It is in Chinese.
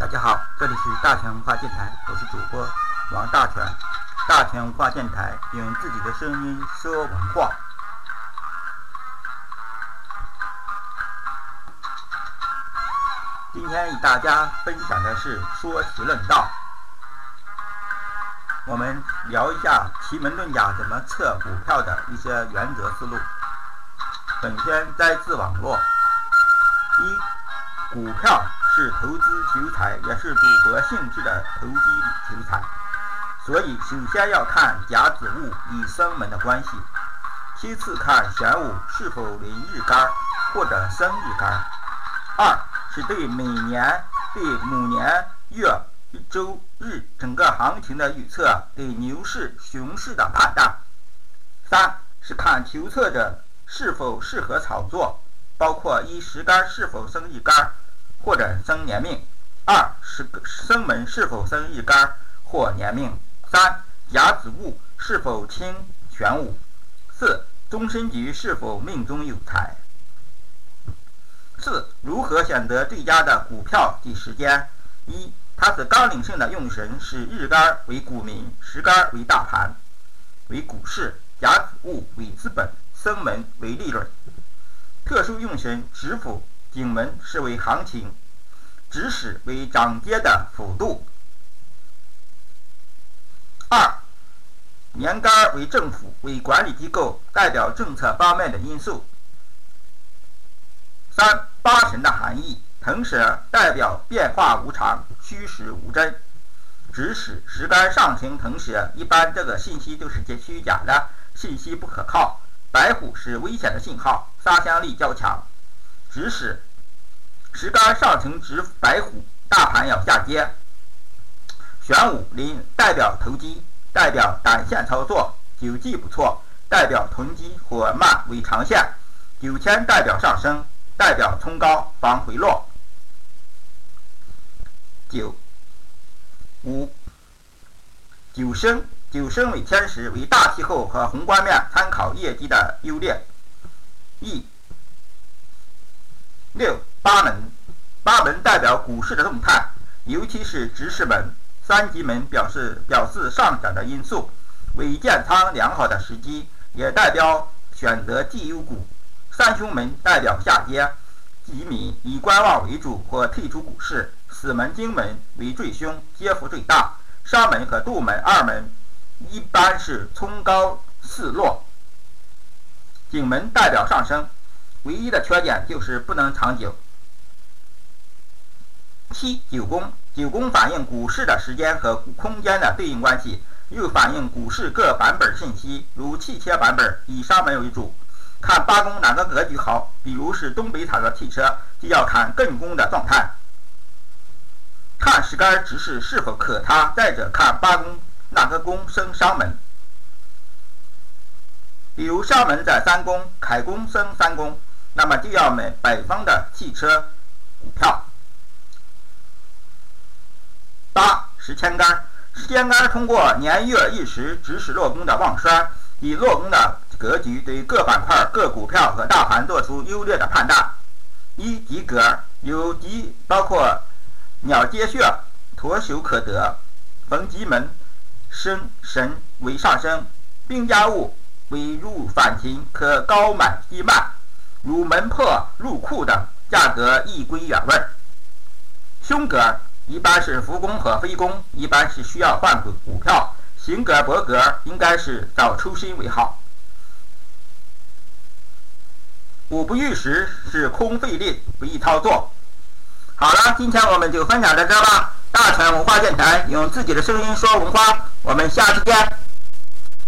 大家好，这里是大全文化电台，我是主播王大全。大全文化电台用自己的声音说文化。今天与大家分享的是说奇论道。我们聊一下奇门遁甲怎么测股票的一些原则思路。本篇摘自网络。一、股票是投资求财，也是赌博性质的投机求财，所以首先要看甲子戊与生门的关系，其次看玄武是否临日干或者生日干。二是对每年、对某年、月、周、日整个行情的预测，对牛市、熊市的判断。三是看求测者是否适合炒作，包括一时干是否生日干或者生年命；二是生门是否生日干或年命；三甲子戊是否清玄武；四终身局是否命中有财。四、如何选择最佳的股票及时间？一、它是纲领性的用神是日干为股民，时干为大盘，为股市；甲子戊为资本，生门为利润。特殊用神指辅景门是为行情，指使为涨跌的辅度。二、年干为政府，为管理机构，代表政策方面的因素。三八神的含义，腾蛇代表变化无常、虚实无真，指使时干上行腾蛇，一般这个信息都是些虚假的，信息不可靠。白虎是危险的信号，杀伤力较强，指使时干上行指白虎，大盘要下跌。玄武临代表投机，代表短线操作，九计不错，代表囤积或慢为长线。九千代表上升。代表冲高防回落。九五九升九升为天时，为大气候和宏观面参考业绩的优劣。一六八门八门代表股市的动态，尤其是直视门、三级门表示表示上涨的因素，为建仓良好的时机，也代表选择绩优股。三凶门代表下跌，吉米以观望为主或退出股市；死门金门为最凶，跌幅最大。伤门和杜门二门一般是冲高似落。景门代表上升，唯一的缺点就是不能长久。七九宫九宫反映股市的时间和空间的对应关系，又反映股市各版本信息，如汽车版本以上门为主。看八宫哪个格局好，比如是东北塔的汽车，就要看艮宫的状态。看时干直视是否可塌，再者看八宫哪个宫生伤门。比如伤门在三宫，凯宫生三宫，那么就要买北方的汽车股票。八十天干，时天干通过年月日时指使落宫的旺衰，以落宫的。格局对各板块、各股票和大盘做出优劣的判断。一吉格有吉，包括鸟接穴、驼手可得、逢吉门、生神为上升，兵家物为入反秦，可高买低卖，如门破入库等，价格亦归原位。凶格一般是浮宫和飞宫，一般是需要换股股票。行格伯格应该是早抽身为好。五不遇时是空费力，不易操作。好了，今天我们就分享到这吧。大全文化电台用自己的声音说文化，我们下期见。